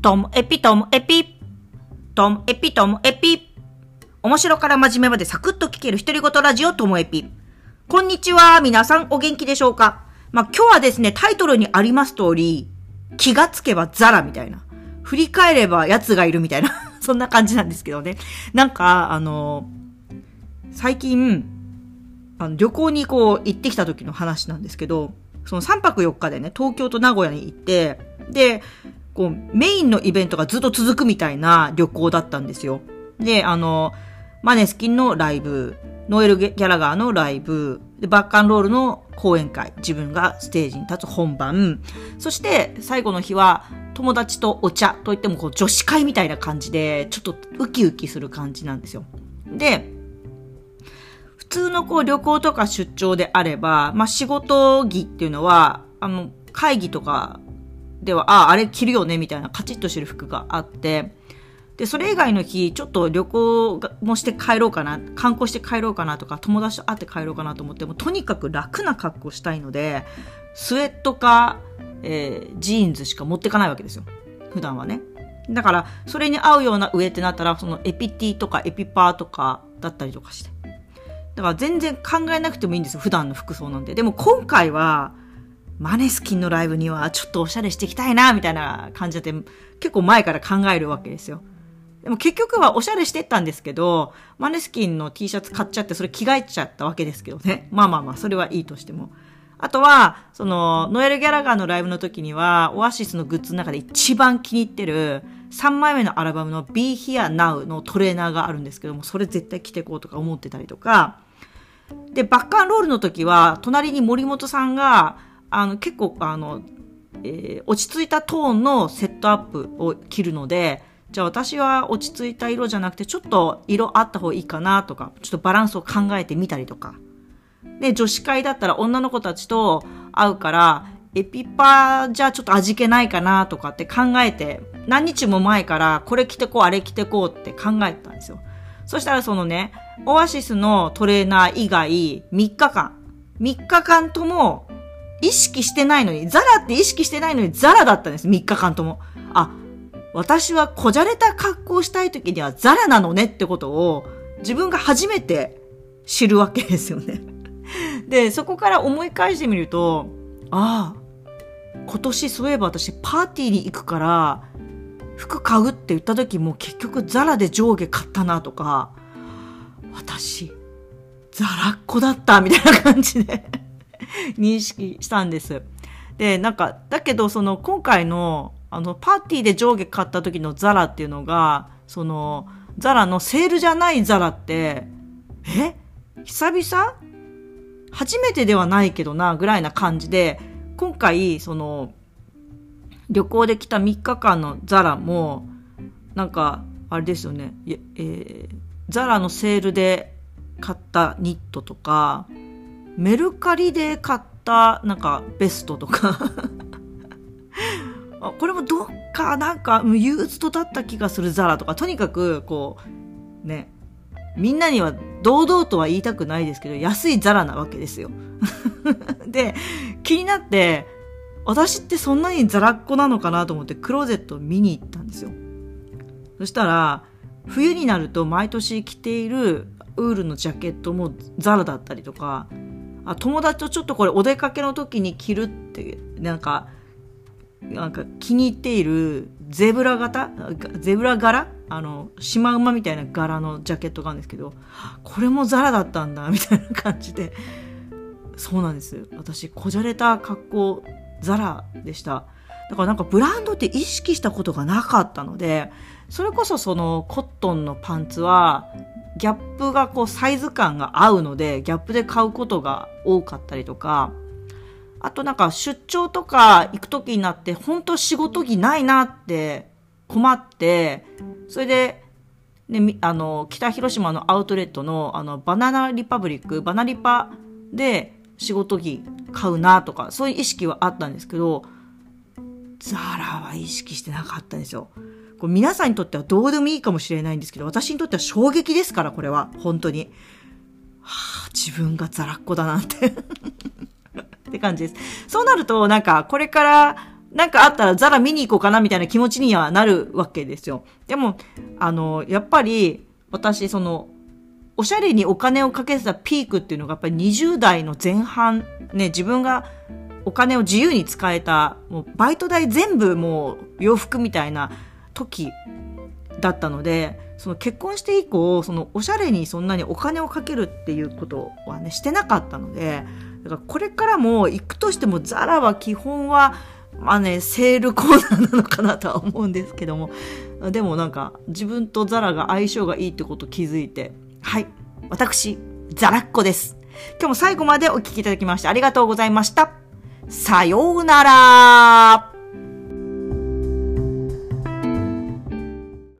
トムエピトムエピ。トムエピトムエピ。面白から真面目までサクッと聞ける独り言ラジオトムエピ。こんにちは。皆さんお元気でしょうか？まあ、今日はですね、タイトルにあります通り、気がつけばザラみたいな。振り返れば奴がいるみたいな。そんな感じなんですけどね。なんか、あの、最近、あの旅行にこう行ってきた時の話なんですけど、その3泊4日でね、東京と名古屋に行って、で、こう、メインのイベントがずっと続くみたいな旅行だったんですよ。で、あの、マネスキンのライブ、ノエル・ギャラガーのライブ、でバッカンロールの講演会、自分がステージに立つ本番、そして最後の日は友達とお茶といってもこう女子会みたいな感じで、ちょっとウキウキする感じなんですよ。で、普通のこう旅行とか出張であれば、まあ仕事着っていうのは、あの、会議とかでは、ああ、あれ着るよねみたいなカチッとしてる服があって、で、それ以外の日、ちょっと旅行もして帰ろうかな、観光して帰ろうかなとか、友達と会って帰ろうかなと思っても、とにかく楽な格好したいので、スウェットか、えー、ジーンズしか持ってかないわけですよ。普段はね。だから、それに合うような上ってなったら、そのエピティとかエピパーとかだったりとかして。だから全然考えなくてもいいんですよ。普段の服装なんで。でも今回は、マネスキンのライブにはちょっとおしゃれしていきたいな、みたいな感じで、結構前から考えるわけですよ。でも結局はおしゃれしてったんですけど、マネスキンの T シャツ買っちゃってそれ着替えちゃったわけですけどね。まあまあまあ、それはいいとしても。あとは、その、ノエル・ギャラガーのライブの時には、オアシスのグッズの中で一番気に入ってる、3枚目のアルバムの Be Here Now のトレーナーがあるんですけども、それ絶対着てこうとか思ってたりとか、で、バッカンロールの時は、隣に森本さんが、あの、結構、あの、えー、落ち着いたトーンのセットアップを着るので、じゃあ私は落ち着いた色じゃなくてちょっと色あった方がいいかなとか、ちょっとバランスを考えてみたりとか。で、女子会だったら女の子たちと会うから、エピパじゃちょっと味気ないかなとかって考えて、何日も前からこれ着てこう、あれ着てこうって考えてたんですよ。そしたらそのね、オアシスのトレーナー以外3日間、3日間とも意識してないのに、ザラって意識してないのにザラだったんです、3日間とも。あ、私はこじゃれた格好をしたい時にはザラなのねってことを自分が初めて知るわけですよね。で、そこから思い返してみると、ああ、今年そういえば私パーティーに行くから、服買うって言った時も結局ザラで上下買ったなとか、私、ザラっ子だったみたいな感じで認識したんです。で、なんか、だけどその今回のあの、パーティーで上下買った時のザラっていうのが、その、ザラのセールじゃないザラって、え？久々？初めてではないけどな、ぐらいな感じで、今回、その、旅行で来た3日間のザラも、なんか、あれですよね、えー、ザラのセールで買ったニットとか、メルカリで買った、なんか、ベストとか。これもどっかなんか憂鬱とだった気がするザラとか。とにかくこうねみんなには堂々とは言いたくないですけど安いザラなわけですよ。で気になって私ってそんなにザラっ子なのかなと思ってクローゼット見に行ったんですよ。そしたら冬になると毎年着ているウールのジャケットもザラだったりとかあ友達とちょっとこれお出かけの時に着るってなんかなんか気に入っているゼブラ型ゼブラ柄？あの、シマウマみたいな柄のジャケットがあるんですけど、これもザラだったんだ、みたいな感じで。そうなんです。私、こじゃれた格好、ザラでした。だからなんかブランドって意識したことがなかったので、それこそそのコットンのパンツは、ギャップがこうサイズ感が合うので、ギャップで買うことが多かったりとか、あとなんか出張とか行く時になって、本当仕事着ないなって困って、それで、ね、あの、北広島のアウトレットの、あの、バナナリパブリック、バナリパで仕事着買うなとか、そういう意識はあったんですけど、ザラは意識してなかったんですよ。これ皆さんにとってはどうでもいいかもしれないんですけど、私にとっては衝撃ですから、これは。本当に。はあ、自分がザラっ子だなんて って感じです。そうなると、なんか、これから、なんかあったらザラ見に行こうかなみたいな気持ちにはなるわけですよ。でも、あの、やっぱり、私、その、おしゃれにお金をかけてたピークっていうのがやっぱり20代の前半、ね、自分がお金を自由に使えた、もうバイト代全部もう洋服みたいな時だったので、その結婚して以降、そのおしゃれにそんなにお金をかけるっていうことはね、してなかったので、だからこれからも行くとしてもザラは基本は、まあね、セールコーナーなのかなとは思うんですけども、でもなんか自分とザラが相性がいいってこと気づいて、はい、私、ザラッコです。今日も最後までお聴きいただきましてありがとうございました。さようなら